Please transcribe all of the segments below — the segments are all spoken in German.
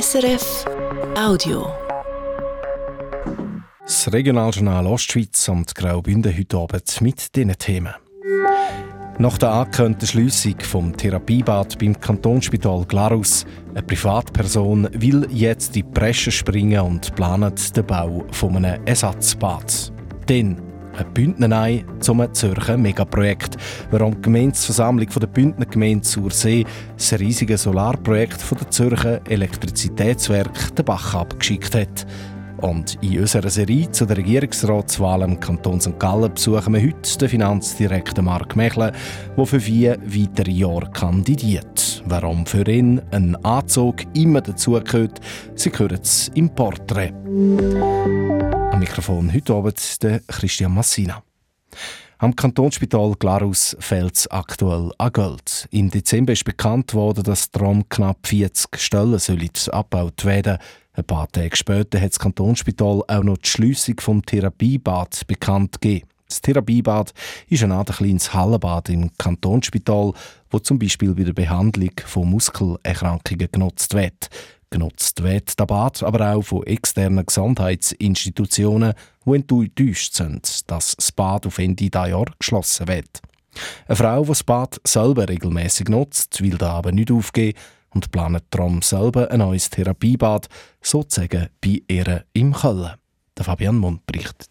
SRF Audio. Das Regionaljournal Ostschweiz und Graubünden heute Abend mit diesen Themen. Nach der angekündigten Schliessung vom Therapiebad beim Kantonsspital Glarus, eine Privatperson will jetzt die Bresche springen und plant den Bau von einem. Dann ein Bündnerei zum Zürcher Megaprojekt, warum die Gemeinsversammlung der Bündner Gemeinde zur See das riesige Solarprojekt von der Zürcher Elektrizitätswerk den Bach abgeschickt hat. Und in unserer Serie zu der Regierungsratswahl im Kanton St. Gallen besuchen wir heute den Finanzdirektor Mark Mechle, der für vier weitere Jahre kandidiert. Warum für ihn ein Anzug immer dazugehört, Sie hören es im Porträt. Am Mikrofon heute Abend der Christian Massina. Am Kantonsspital Glarus fehlt es aktuell an Geld. Im Dezember ist bekannt worden, dass darum knapp 40 Stellen abgebaut werden. Ein paar Tage später hat das Kantonsspital auch noch die Schliessung vom Therapiebad bekannt gegeben. Das Therapiebad ist ein Art kleines Hallenbad im Kantonsspital, wo zum Beispiel bei der Behandlung von Muskelerkrankungen genutzt wird. Genutzt wird das Bad aber auch von externen Gesundheitsinstitutionen, die enttäuscht sind, dass das Bad auf Ende dieses Jahr geschlossen wird. Eine Frau, die das Bad selber regelmäßig nutzt, will da aber nicht aufgeben und planet darum selber ein neues Therapiebad, sozusagen bei ihr im Köln. Der Fabian Mund berichtet.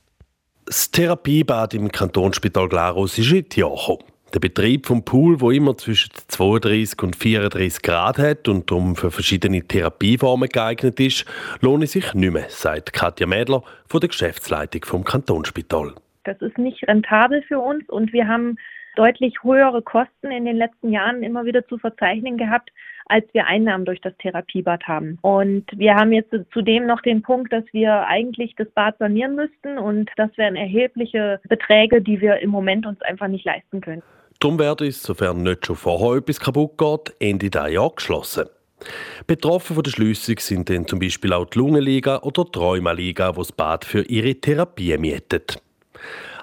Das Therapiebad im Kantonsspital Glarus ist in die Jahre Der Betrieb vom Pool, wo immer zwischen 32 und 34 Grad hat und darum für verschiedene Therapieformen geeignet ist, lohnt sich nicht mehr, sagt Katja Mädler von der Geschäftsleitung vom Kantonsspital. Das ist nicht rentabel für uns und wir haben deutlich höhere Kosten in den letzten Jahren immer wieder zu verzeichnen gehabt, als wir Einnahmen durch das Therapiebad haben. Und wir haben jetzt zudem noch den Punkt, dass wir eigentlich das Bad sanieren müssten und das wären erhebliche Beträge, die wir im Moment uns einfach nicht leisten können. Darum wird es, sofern nicht schon vorher etwas kaputt geht, Ende dieses Jahr geschlossen. Betroffen von der Schliessung sind dann zum Beispiel auch die Lungenliga oder die Rheumaliga, die das Bad für ihre Therapie mietet.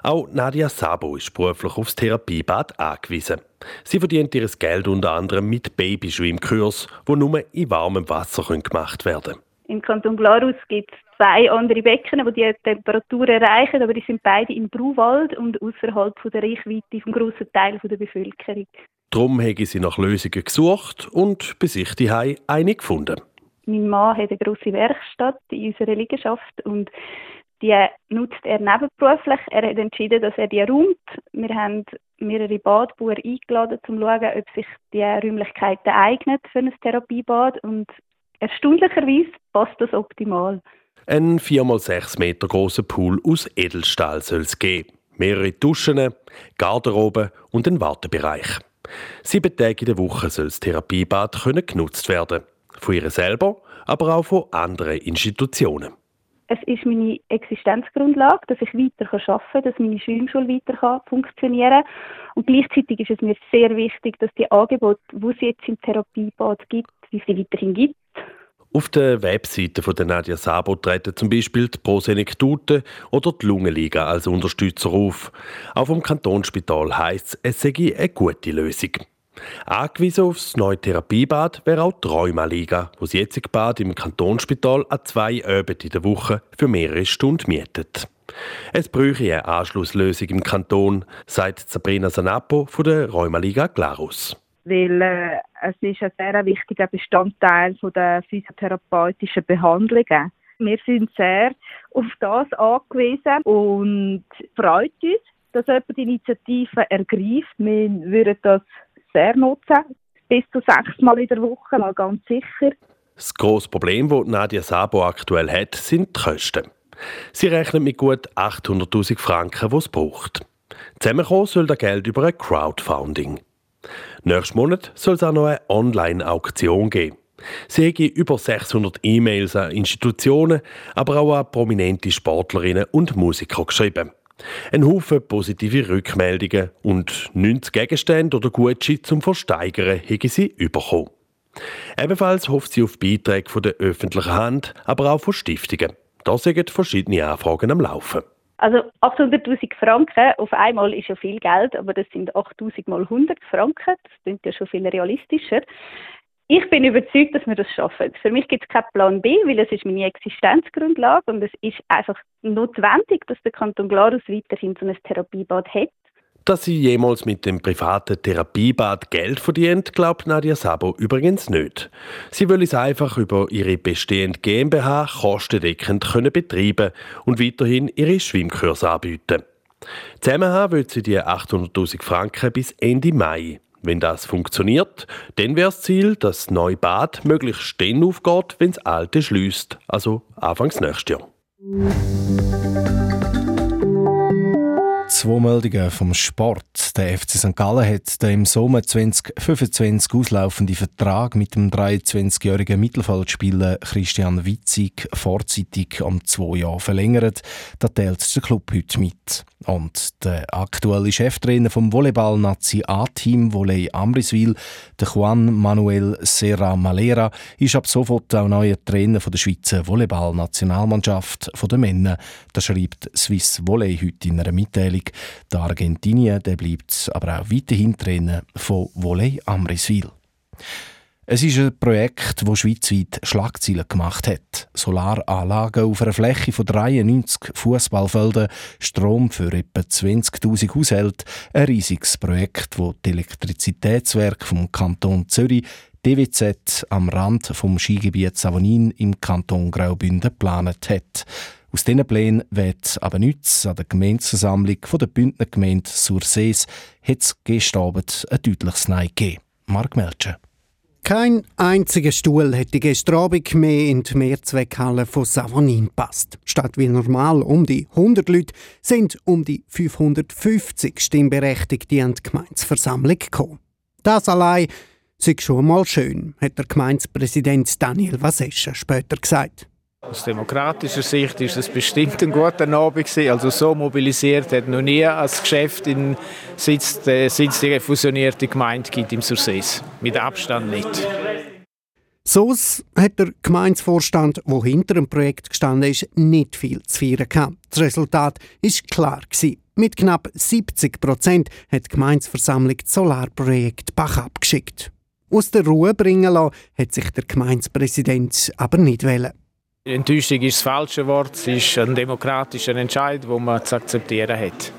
Auch Nadia Sabo ist beruflich aufs Therapiebad angewiesen. Sie verdient ihr Geld unter anderem mit Babyschwimmkurs, die nur in warmem Wasser gemacht werden können. Im Kanton Glarus gibt es zwei andere Becken, die die Temperatur erreichen, aber die sind beide im Bruwald und außerhalb der Reichweite vom grossen Teil der Bevölkerung. Darum habe sie nach Lösungen gesucht und bei sich die eine gefunden. Mein Mann hat eine grosse Werkstatt in unserer Liegenschaft und die nutzt er nebenberuflich. Er hat entschieden, dass er die räumt. Wir haben mehrere Badbauer eingeladen, um zu schauen, ob sich die Räumlichkeiten eignen für ein Therapiebad. Und erstaunlicherweise passt das optimal. Ein 4x6 Meter großer Pool aus Edelstahl soll es geben. Mehrere Duschen, Garderobe und ein Wartebereich. Sieben Tage in der Woche soll das Therapiebad können genutzt werden. Von ihr selber, aber auch von anderen Institutionen es ist meine Existenzgrundlage, dass ich weiter arbeiten kann, dass meine Schwimmschule weiter funktionieren kann. Und gleichzeitig ist es mir sehr wichtig, dass die Angebote, die es jetzt im Therapiebad gibt, wie sie weiterhin gibt. Auf der Webseite von der Nadia Sabo treten zum Beispiel die Prosenektute oder die Lungenliga als Unterstützer auf. Auch vom Kantonsspital heisst es, es sei eine gute Lösung. Angewiesen aufs neue Therapiebad wäre auch die Rheumaliga, wo das jetzige Bad im Kantonsspital an zwei Abenden in der Woche für mehrere Stunden mietet. Es bräuchte eine Anschlusslösung im Kanton, sagt Sabrina Sanapo von der Rheumaliga Glarus. Weil äh, es ist ein sehr wichtiger Bestandteil der physiotherapeutischen Behandlungen. Wir sind sehr auf das angewiesen und freut uns, dass jemand die Initiative ergreift. Wir würden das sehr nutzen. Bis zu sechsmal in der Woche, mal ganz sicher. Das grosse Problem, das Nadia Sabo aktuell hat, sind die Kosten. Sie rechnet mit gut 800.000 Franken, die es braucht. Zusammenkommen soll das Geld über ein Crowdfunding. Nächsten Monat soll es auch noch eine Online-Auktion geben. Sie haben über 600 E-Mails an Institutionen, aber auch an prominente Sportlerinnen und Musiker geschrieben. Ein Haufen positive Rückmeldungen und 90 Gegenstände oder Gutscheine zum Versteigern haben sie bekommen. Ebenfalls hofft sie auf Beiträge von der öffentlichen Hand, aber auch von Stiftungen. Da sind verschiedene Anfragen am Laufen. Also 800.000 Franken auf einmal ist ja viel Geld, aber das sind 8.000 mal 100 Franken. Das klingt ja schon viel realistischer. Ich bin überzeugt, dass wir das schaffen. Für mich gibt es keinen Plan B, weil es ist meine Existenzgrundlage und es ist einfach notwendig, dass der Kanton Glarus weiterhin so ein Therapiebad hat. Dass sie jemals mit dem privaten Therapiebad Geld verdient, glaubt Nadia Sabo übrigens nicht. Sie will es einfach über ihre bestehende GmbH kostendeckend können betreiben und weiterhin ihre Schwimmkurse anbieten. Zusammen will sie die 800.000 Franken bis Ende Mai. Wenn das funktioniert, dann wäre das Ziel, dass das neue Bad möglichst dann aufgeht, wenn das alte schließt, also Anfangs nächstes Jahr. Zwei Meldungen vom Sport. Der FC St. Gallen hat den im Sommer 2025 auslaufenden Vertrag mit dem 23-jährigen Mittelfeldspieler Christian Witzig vorzeitig um zwei Jahre verlängert. Das teilt der Club heute mit. Und der aktuelle Cheftrainer vom Volleyball-Nazi A-Team Volley Amriswil, der Juan Manuel Serra Malera, ist ab sofort auch neuer Trainer der Schweizer Volleyball-Nationalmannschaft der Männer. Das schreibt Swiss Volley heute in einer Mitteilung. Der Argentinier der bleibt aber auch weiterhin Trainer von Volley Amriswil. Es ist ein Projekt, das schweizweit Schlagzeilen gemacht hat. Solaranlagen auf einer Fläche von 93 Fußballfeldern, Strom für etwa 20.000 Haushalte. Ein riesiges Projekt, das die Elektrizitätswerke vom Kanton Zürich DWZ am Rand vom Skigebiet Savonin im Kanton Graubünden geplant hat. Aus diesen Plänen wird aber nichts. An der Gemeindeversammlung der Bündner Gemeinde Sursees hat es gestern Abend ein deutliches Nein gegeben. Mark Melcher. Kein einziger Stuhl hätte gestern Abend mehr in die Mehrzweckhalle von Savonin passt. Statt wie normal um die 100 Leute sind um die 550 Stimmberechtigte an die Gemeinsversammlung gekommen. Das allein sei schon mal schön, hat der Gemeindepräsident Daniel Vasescha später gesagt. Aus demokratischer Sicht ist es bestimmt ein guter Abend gewesen. Also so mobilisiert hat noch nie ein Geschäft in Sitz, äh, Sitz der fusionierte Gemeinde gibt im Sursees. Mit Abstand nicht. So hat der Gemeindevorstand, der hinter dem Projekt gestanden ist, nicht viel zu feiern gehabt. Das Resultat ist klar gewesen. Mit knapp 70 Prozent hat die Gemeindeversammlung das Solarprojekt Bach abgeschickt. Aus der Ruhe bringen lassen hat sich der Gemeindepräsident aber nicht wollen. Enttäuschung ist das falsche Wort. Es ist ein demokratischer Entscheid, den man zu akzeptieren hat.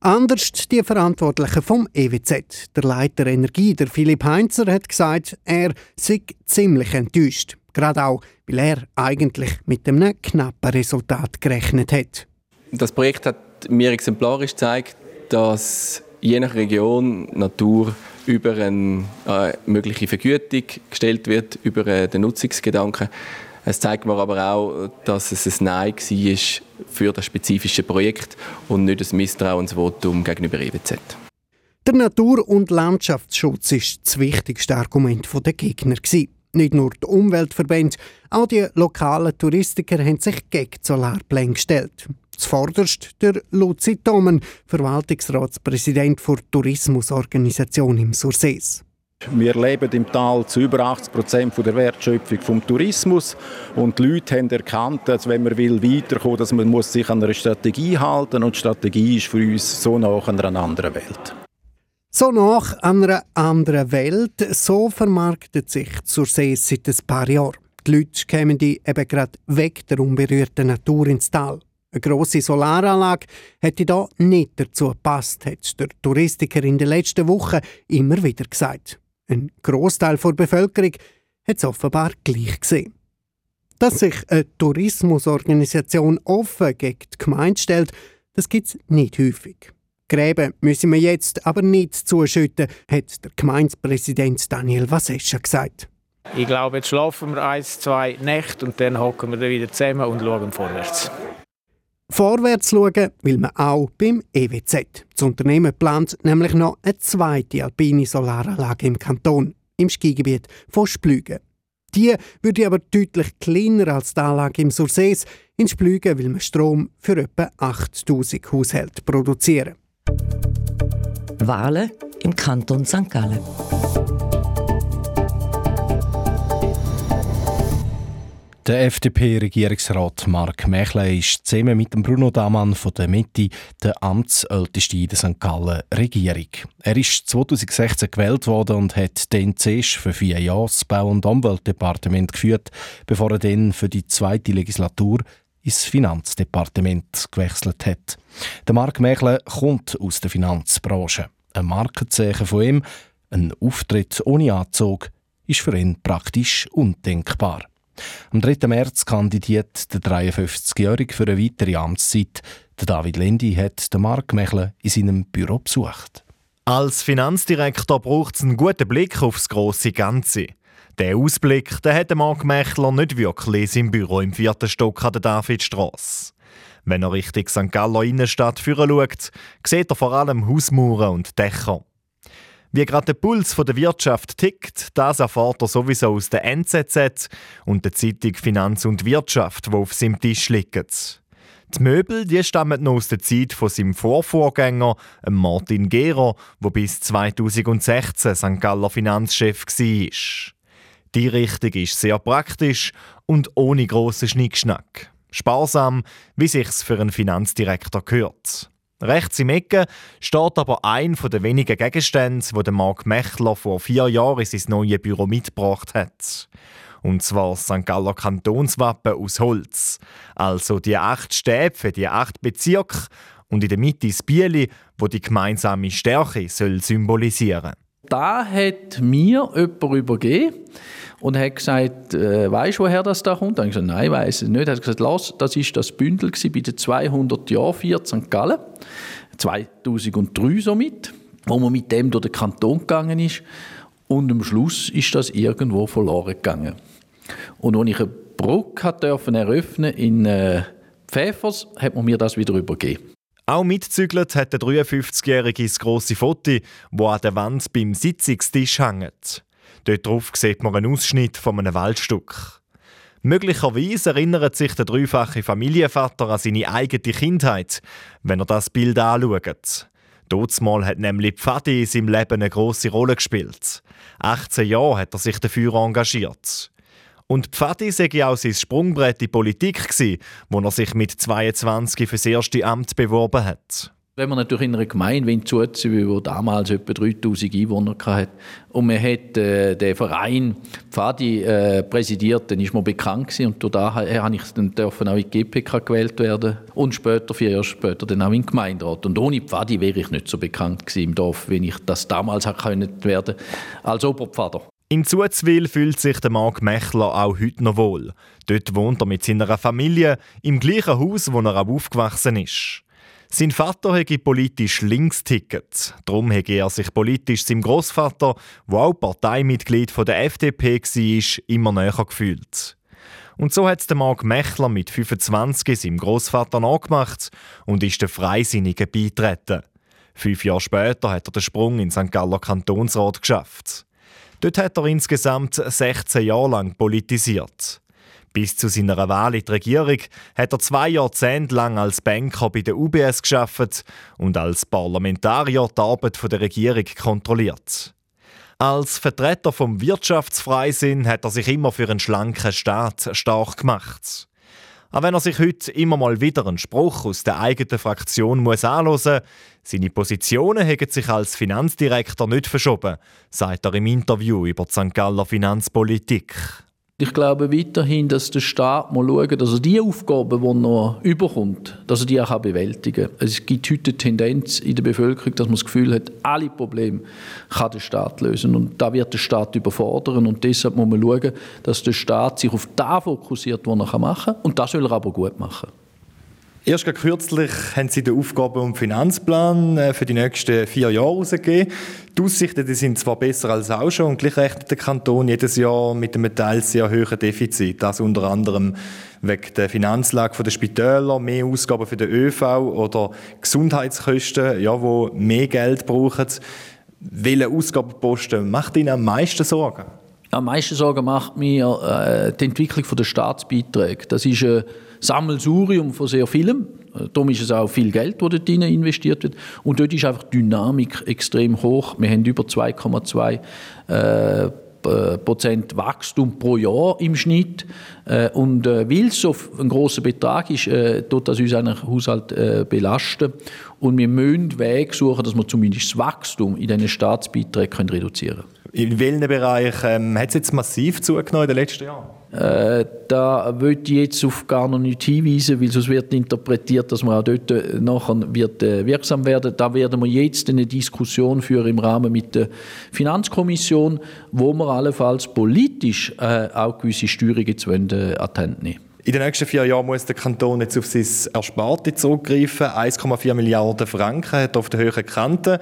Anders die Verantwortlichen vom EWZ. Der Leiter Energie, der Philipp Heinzer, hat gesagt, er sei ziemlich enttäuscht. Gerade auch, weil er eigentlich mit einem knappen Resultat gerechnet hat. Das Projekt hat mir exemplarisch gezeigt, dass je nach Region Natur über eine äh, mögliche Vergütung gestellt wird, über äh, den Nutzungsgedanken. Es zeigt mir aber auch, dass es ein Nein war für das spezifische Projekt und nicht ein Misstrauensvotum gegenüber EWZ. Der Natur- und Landschaftsschutz ist das wichtigste Argument der Gegner. Nicht nur die Umweltverbände, auch die lokalen Touristiker haben sich gegen Solarpläne gestellt. Zuvorderst der Luzi Thomen, Verwaltungsratspräsident der Tourismusorganisation im Sursees. Wir leben im Tal zu über 80 Prozent der Wertschöpfung vom Tourismus und die Leute haben erkannt, dass wenn man will weiterkommen, dass man muss sich an einer Strategie halten und die Strategie ist für uns so nach einer anderen Welt. So nach einer anderen Welt, so vermarktet sich zur See seit ein paar Jahren. Die Leute kämen die eben gerade weg der unberührten Natur ins Tal. Eine grosse Solaranlage hätte da nicht dazu gepasst, hat der Touristiker in den letzten Wochen immer wieder gesagt. Ein Großteil der Bevölkerung hat es offenbar gleich gesehen. Dass sich eine Tourismusorganisation offen gegen die Gemeinde stellt, das gibt es nicht häufig. Gräben müssen wir jetzt aber nicht zuschütten, hat der Gemeindepräsident Daniel Vasescha gesagt. Ich glaube, jetzt schlafen wir ein, zwei Nächte und dann hocken wir wieder zusammen und schauen vorwärts. Vorwärts schauen will man auch beim EWZ. Das Unternehmen plant nämlich noch eine zweite alpine Solaranlage im Kanton, im Skigebiet von Splügen. Die würde aber deutlich kleiner als die Anlage im Sursees. In Splügen will man Strom für etwa 8000 Haushalte produzieren. Wahlen im Kanton St. Gallen. Der FDP-Regierungsrat Mark Mechle ist zusammen mit dem Bruno Damann von der Mitte der Amtsälteste in der St. Gallen Regierung. Er ist 2016 gewählt worden und hat den zuerst für vier Jahre das Bau- und Umweltdepartement geführt, bevor er dann für die zweite Legislatur ins Finanzdepartement gewechselt hat. Der Mark Mechle kommt aus der Finanzbranche. Ein Markenzeichen von ihm, ein Auftritt ohne Anzug, ist für ihn praktisch undenkbar. Am 3. März kandidiert der 53-Jährige für eine weitere Amtszeit. Der David Lendi hat den Mark Mechle in seinem Büro besucht. Als Finanzdirektor braucht es einen guten Blick aufs große Ganze. Der Ausblick den hat Mark Mechler nicht wirklich in seinem Büro im vierten Stock an der Davidstrasse. Wenn er Richtung St. Galler Innenstadt führen schaut, sieht er vor allem Hausmauern und Dächer. Wie gerade der Puls der Wirtschaft tickt, das erfahrt er sowieso aus der NZZ und der Zeitung Finanz und Wirtschaft, wo auf seinem Tisch liegen. Die Möbel die stammen noch aus der Zeit von seinem Vorvorgänger, Martin Gero, der bis 2016 St. Galler Finanzchef war. Die Richtung ist sehr praktisch und ohne grossen Schnickschnack. Sparsam, wie sich's für einen Finanzdirektor gehört. Rechts im Ecke steht aber ein der wenigen Gegenstände, wo der Marc Mechler vor vier Jahren in sein neues Büro mitgebracht hat. Und zwar das St. Galler Kantonswappen aus Holz. Also die acht Stäbe für die acht Bezirke und in der Mitte das Bieli, wo die gemeinsame Stärke soll symbolisieren Da hat mir jemand übergeben und hat gesagt, äh, weißt du, woher das da kommt? Und ich gesagt, nein, weiß es nicht. Er hat gesagt, Lass, das ist das Bündel bei den 200 Jahren für St. Gallen, 2003 somit, wo man mit dem durch den Kanton gegangen ist. Und am Schluss ist das irgendwo verloren gegangen. Und als ich eine Brücke dürfen eröffnen in äh, Pfäfers, hat man mir das wieder übergeben. Auch mitzügelt hat der 53-Jährige das grosse Foto, das an der Wand beim Sitzungstisch hängt. Dort drauf sieht man einen Ausschnitt von einem Waldstück. Möglicherweise erinnert sich der dreifache Familienvater an seine eigene Kindheit, wenn er das Bild anschaut. Mal hat nämlich Pfadi in seinem Leben eine grosse Rolle gespielt. 18 Jahre hat er sich dafür engagiert. Und Pfadi sei auch sein Sprungbrett in die Politik gewesen, wo er sich mit 22 für das erste Amt beworben hat. Wenn man natürlich in einer Gemeinde zuziehen will, die damals etwa 3000 Einwohner hatte, und man hat äh, den Verein Pfadi äh, präsidiert, dann ist man bekannt gewesen, und daher habe ich dann auch in die GPK gewählt werden und später, vier Jahre später, dann auch in den Gemeinderat. Und ohne Pfadi wäre ich nicht so bekannt gewesen im Dorf, wie ich das damals können werden als Oberpfader. In Zuzwil fühlt sich der Marc Mechler auch heute noch wohl. Dort wohnt er mit seiner Familie im gleichen Haus, wo er auch aufgewachsen ist. Sein Vater hätte politisch links ticket. Darum hätte er sich politisch seinem Großvater, der auch Parteimitglied der FDP war, immer näher gefühlt. Und so hat der Marc Mechler mit 25 seinem Großvater nachgemacht und ist der Freisinnigen beitreten. Fünf Jahre später hat er den Sprung in St. Galler Kantonsrat geschafft. Dort hat er insgesamt 16 Jahre lang politisiert. Bis zu seiner Wahl in die Regierung hat er zwei Jahrzehnte lang als Banker bei der UBS geschafft und als Parlamentarier die Arbeit der Regierung kontrolliert. Als Vertreter vom Wirtschaftsfreisinn hat er sich immer für einen schlanken Staat stark gemacht. Auch wenn er sich heute immer mal wieder einen Spruch aus der eigenen Fraktion muss anhören seine Positionen haben sich als Finanzdirektor nicht verschoben, sagt er im Interview über die St. Galler Finanzpolitik. Ich glaube weiterhin, dass der Staat mal schaut, dass er die Aufgaben, die noch überkommt, dass er die auch bewältigen kann. Es gibt heute eine Tendenz in der Bevölkerung, dass man das Gefühl hat, alle Probleme kann der Staat lösen. Und da wird der Staat überfordern. Und deshalb muss man schauen, dass der Staat sich auf das fokussiert, was er machen kann. Und das soll er aber gut machen. Erst kürzlich haben Sie den Aufgaben- und Finanzplan äh, für die nächsten vier Jahre herausgegeben. Die Aussichten die sind zwar besser als auch schon, und gleich rechnet der Kanton jedes Jahr mit einem teils sehr hohen Defizit. Das unter anderem wegen der Finanzlage der Spitäler, mehr Ausgaben für den ÖV oder Gesundheitskosten, ja, wo mehr Geld brauchen. Welche Ausgabenposten macht Ihnen am meisten Sorgen? Am meisten Sorgen macht mir äh, die Entwicklung der Staatsbeiträge. Das ist ein Sammelsurium von sehr vielem. Darum ist es auch viel Geld, das dort investiert wird. Und dort ist einfach die Dynamik extrem hoch. Wir haben über 2,2 äh, äh, Prozent Wachstum pro Jahr im Schnitt. Äh, und äh, weil es so ein großer Betrag ist, äh, tut das uns eigentlich Haushalt äh, belasten. Und wir müssen Wege suchen, dass wir zumindest das Wachstum in diesen Staatsbeiträgen reduzieren können. In welchen Bereichen ähm, hat es jetzt massiv zugenommen in den letzten Jahren? Äh, da würde ich jetzt auf gar noch nicht hinweisen, weil sonst wird interpretiert, dass man auch dort äh, nachher wird, äh, wirksam werden. Da werden wir jetzt eine Diskussion führen im Rahmen mit der Finanzkommission, wo wir allenfalls politisch auch gewisse Steuerungen wollen, äh, an die Hand nehmen in den nächsten vier Jahren muss der Kanton jetzt auf sein Ersparte zurückgreifen. 1,4 Milliarden Franken hat er auf der höheren Kante.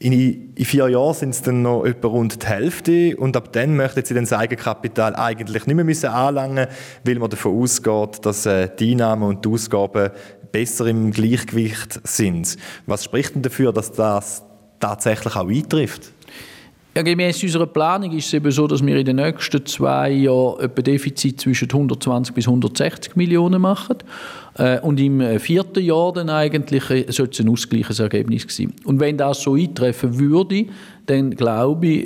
In, vier Jahren sind es dann noch etwa rund die Hälfte und ab dann möchten sie das Eigenkapital eigentlich nicht mehr müssen anlangen, weil man davon ausgeht, dass äh, die Einnahmen und die Ausgaben besser im Gleichgewicht sind. Was spricht denn dafür, dass das tatsächlich auch eintrifft? Ja, gemäß unserer Planung ist es eben so, dass wir in den nächsten zwei Jahren etwa Defizit zwischen 120 bis 160 Millionen machen. Äh, und im äh, vierten Jahr dann eigentlich äh, sollte es ein ausgleiches Ergebnis sein. Und wenn das so eintreffen würde, dann glaube ich,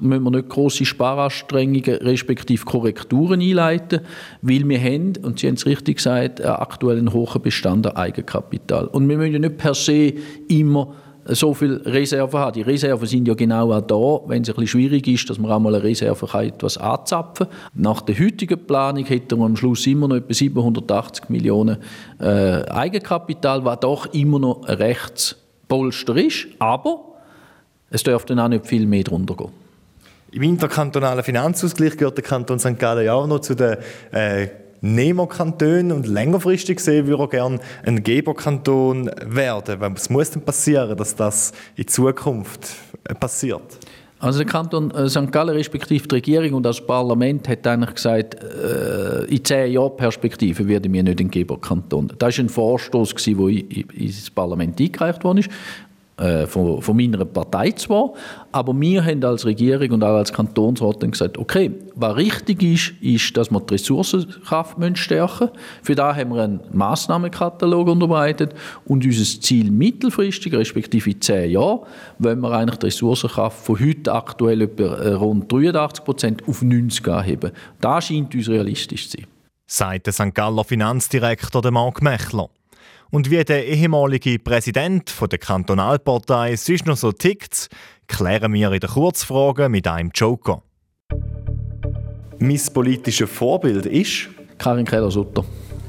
müssen wir nicht große Sparanstrengungen respektive Korrekturen einleiten, weil wir haben, und Sie haben es richtig gesagt, aktuell einen hohen Bestand an Eigenkapital. Und wir müssen ja nicht per se immer so viel Reserven haben. Die Reserven sind ja genau auch da, wenn es ein bisschen schwierig ist, dass man auch mal eine Reserve kann, etwas anzapfen kann. Nach der heutigen Planung hätten wir am Schluss immer noch etwa 780 Millionen äh, Eigenkapital, was doch immer noch ein Rechtspolster ist, aber es dürfte dann auch nicht viel mehr drunter gehen. Im interkantonalen Finanzausgleich gehört der Kanton St. Gallen ja auch noch zu den äh, Nehmerkanton und längerfristig gesehen würde er gerne ein Geberkanton werden. Was muss denn passieren, dass das in Zukunft äh, passiert? Also der Kanton äh, St. Gallen respektive die Regierung und das Parlament hat eigentlich gesagt, äh, in zehn Jahren Perspektive werden wir nicht ein Geberkanton. Das war ein Vorstoß, der ins Parlament eingereicht worden ist äh, von, von, meiner Partei zwar, aber wir haben als Regierung und auch als Kantonsrat gesagt, okay, was richtig ist, ist, dass wir die Ressourcenkraft stärken müssen. Für da haben wir einen Massnahmenkatalog unterbreitet und unser Ziel mittelfristig, respektive zehn Jahren, wollen wir eigentlich die Ressourcenkraft von heute aktuell etwa äh, rund 83 Prozent auf 90 anheben. Das scheint uns realistisch zu sein. Sagt der St. Galler Finanzdirektor Marc Mechler. Und wie der ehemalige Präsident der Kantonalpartei sonst noch so tickt, klären wir in der Kurzfrage mit einem Joker. Mein politisches Vorbild ist? Karin Keller-Sutter.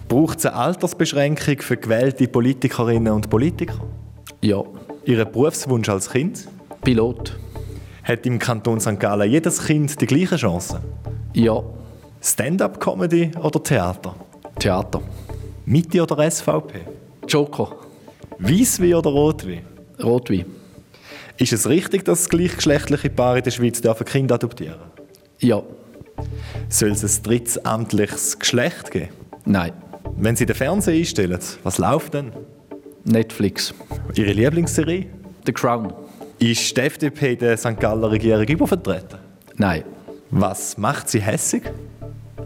Braucht es eine Altersbeschränkung für gewählte Politikerinnen und Politiker? Ja. Ihren Berufswunsch als Kind? Pilot. Hat im Kanton St. Gallen jedes Kind die gleichen Chancen? Ja. Stand-up-Comedy oder Theater? Theater. Mitte oder SVP? Joker. Weißwein oder Rotwein? Rotwein. Ist es richtig, dass gleichgeschlechtliche Paare in der Schweiz dürfen Kinder adoptieren Ja. Soll es ein drittes amtliches Geschlecht geben? Nein. Wenn Sie den Fernseher einstellen, was läuft denn? Netflix. Ihre Lieblingsserie? The Crown. Ist die FDP der St. Galler Regierung übervertreten? Nein. Was macht sie hässig?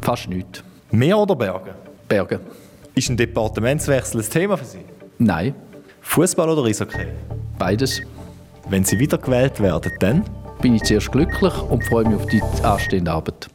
Fast nichts. Meer oder Berge? Berge. Ist ein Departementswechsel ein Thema für Sie? Nein. Fußball oder Eishockey? Beides. Wenn Sie wiedergewählt werden, dann? Bin ich zuerst glücklich und freue mich auf die anstehende Arbeit.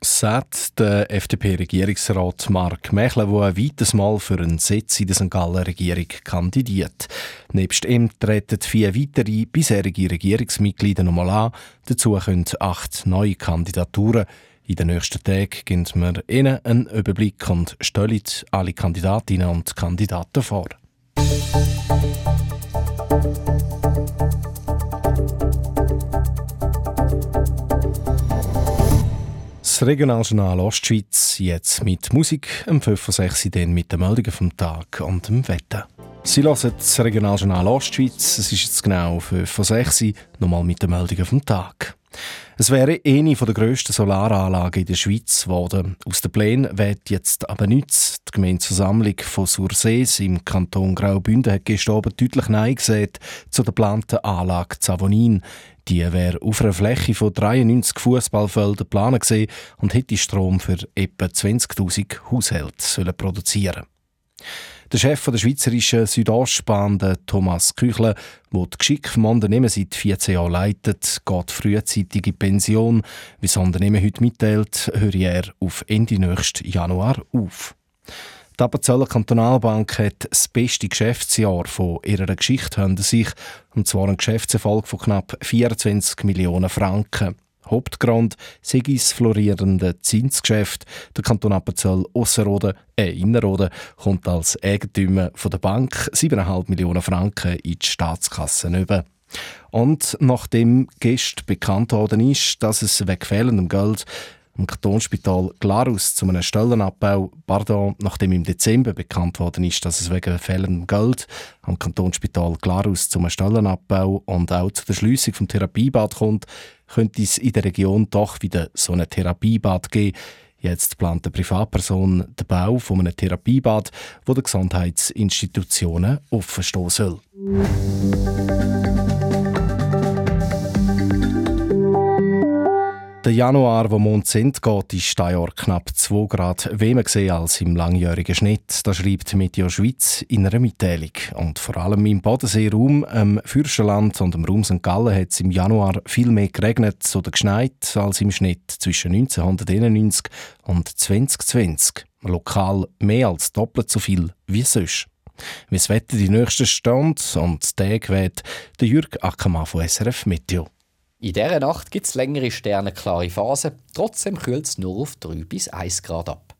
Sagt der FDP-Regierungsrat Mark Mechler, der ein weiteres Mal für einen Sitz in der St. Galler Regierung kandidiert. Nebst ihm treten vier weitere bisherige Regierungsmitglieder nochmal an. Dazu können acht neue Kandidaturen in den nächsten Tagen geben wir Ihnen einen Überblick und stellen alle Kandidatinnen und Kandidaten vor. Das Regionaljournal Ostschweiz jetzt mit Musik, um 5 6 dann mit den Meldungen vom Tag und dem Wetter. Sie hören das Regionaljournal Ostschweiz, es ist jetzt genau 5 6 nochmal mit den Meldungen vom Tag. Es wäre eine der grössten Solaranlagen in der Schweiz geworden. Aus den Plänen wird jetzt aber nichts. Die Gemeindeversammlung von Sursees im Kanton Graubünden hat gestern deutlich Nein gesagt zu der geplanten Anlage Zavonin. Die wäre auf einer Fläche von 93 Fußballfeldern geplant und hätte Strom für etwa 20.000 Haushalte produzieren Der Chef der Schweizerischen Südostbahn, Thomas Küchle, der die Geschick vom Unternehmen seit 14 Jahren leitet, geht frühzeitig in Pension. Wie das Unternehmen heute mitteilt, höre er auf Ende nächsten Januar auf. Die Appenzeller Kantonalbank hat das beste Geschäftsjahr von ihrer Geschichte hinter sich, und zwar ein Geschäftserfolg von knapp 24 Millionen Franken. Hauptgrund sei das florierende Zinsgeschäft. Der Kanton Appenzell Ausserrhoden, äh Innerrhoden, kommt als Eigentümer von der Bank 7,5 Millionen Franken in die Staatskasse über. Und nachdem gestern bekannt worden ist, dass es wegen fehlendem Geld im Kantonsspital Glarus zu einem Stellenabbau, pardon, nachdem im Dezember bekannt worden ist, dass es wegen fehlendem Geld am Kantonsspital Glarus zu einem Stellenabbau und auch zu der Schliessung vom Therapiebad kommt, könnte es in der Region doch wieder so ein Therapiebad geben. Jetzt plant eine Privatperson den Bau von einem Therapiebad, wo der Gesundheitsinstitutionen offenstehen soll. Der Januar, wo Mond sind, geht, dieses Jahr knapp 2 Grad wärmer als im langjährigen Schnitt. Das schreibt Meteo Schweiz in einer Mitteilung. Und vor allem im Bodenseeraum, im Fürstenland und im Raum St. Gallen hat es im Januar viel mehr geregnet oder geschneit als im Schnitt zwischen 1991 und 2020. Lokal mehr als doppelt so viel wie sonst. Wie das Wetter die nächsten Stunde und Tage wird der Jürg Ackermann von SRF Meteo. In dieser Nacht gibt es längere sternenklare Phasen, trotzdem kühlt es nur auf 3 bis 1 Grad ab.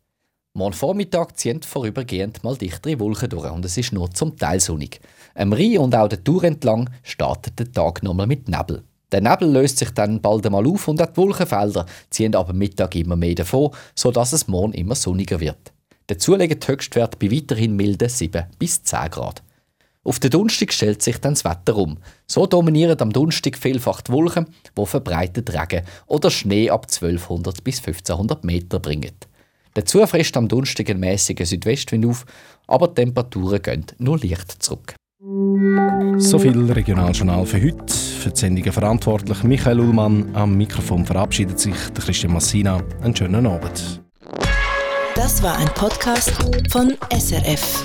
Morgen Vormittag ziehen vorübergehend mal dichtere Wolken durch und es ist nur zum Teil sonnig. Am Rhein und auch der Tour entlang startet der Tag nochmal mit Nebel. Der Nebel löst sich dann bald einmal auf und auch die Wolkenfelder ziehen aber Mittag immer mehr davon, sodass es morgen immer sonniger wird. Dazu liegen die Höchstwerte bei weiterhin milden 7 bis 10 Grad. Auf den Donnerstag stellt sich dann das Wetter um. So dominieren am Donnerstag vielfach die Wolken, die verbreitet Regen oder Schnee ab 1200 bis 1500 Meter bringen. Dazu frisst am Donnerstag ein mäßiger Südwestwind auf, aber die Temperaturen gehen nur leicht zurück. So viel Regionaljournal für heute. Für die Sendungen verantwortlich Michael Ullmann. Am Mikrofon verabschiedet sich der Christian Massina. Einen schönen Abend. Das war ein Podcast von SRF.